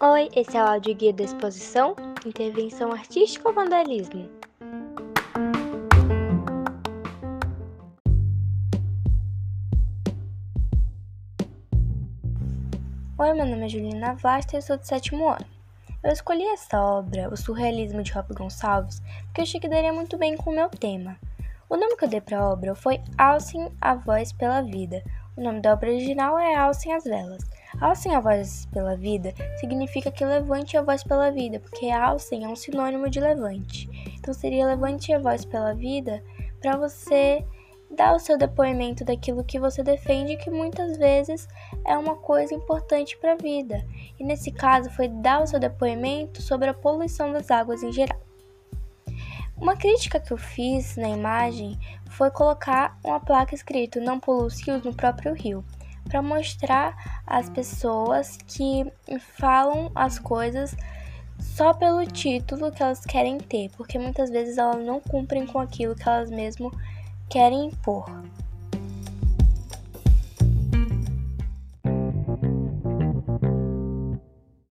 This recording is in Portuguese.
Oi, esse é o áudio guia da exposição Intervenção Artística ou Vandalismo? Oi, meu nome é Juliana Vasta e eu sou do sétimo ano. Eu escolhi essa obra, O Surrealismo de Rob Gonçalves, porque eu achei que daria muito bem com o meu tema. O nome que eu dei para a obra foi Alcem a Voz pela Vida. O nome da obra original é Alcem as Velas. Alcem a voz pela vida significa que levante a voz pela vida, porque alcem é um sinônimo de levante. Então seria levante a voz pela vida para você dar o seu depoimento daquilo que você defende, que muitas vezes é uma coisa importante para a vida. E nesse caso foi dar o seu depoimento sobre a poluição das águas em geral. Uma crítica que eu fiz na imagem foi colocar uma placa escrito não polui rios no próprio rio para mostrar às pessoas que falam as coisas só pelo título que elas querem ter, porque muitas vezes elas não cumprem com aquilo que elas mesmo querem impor.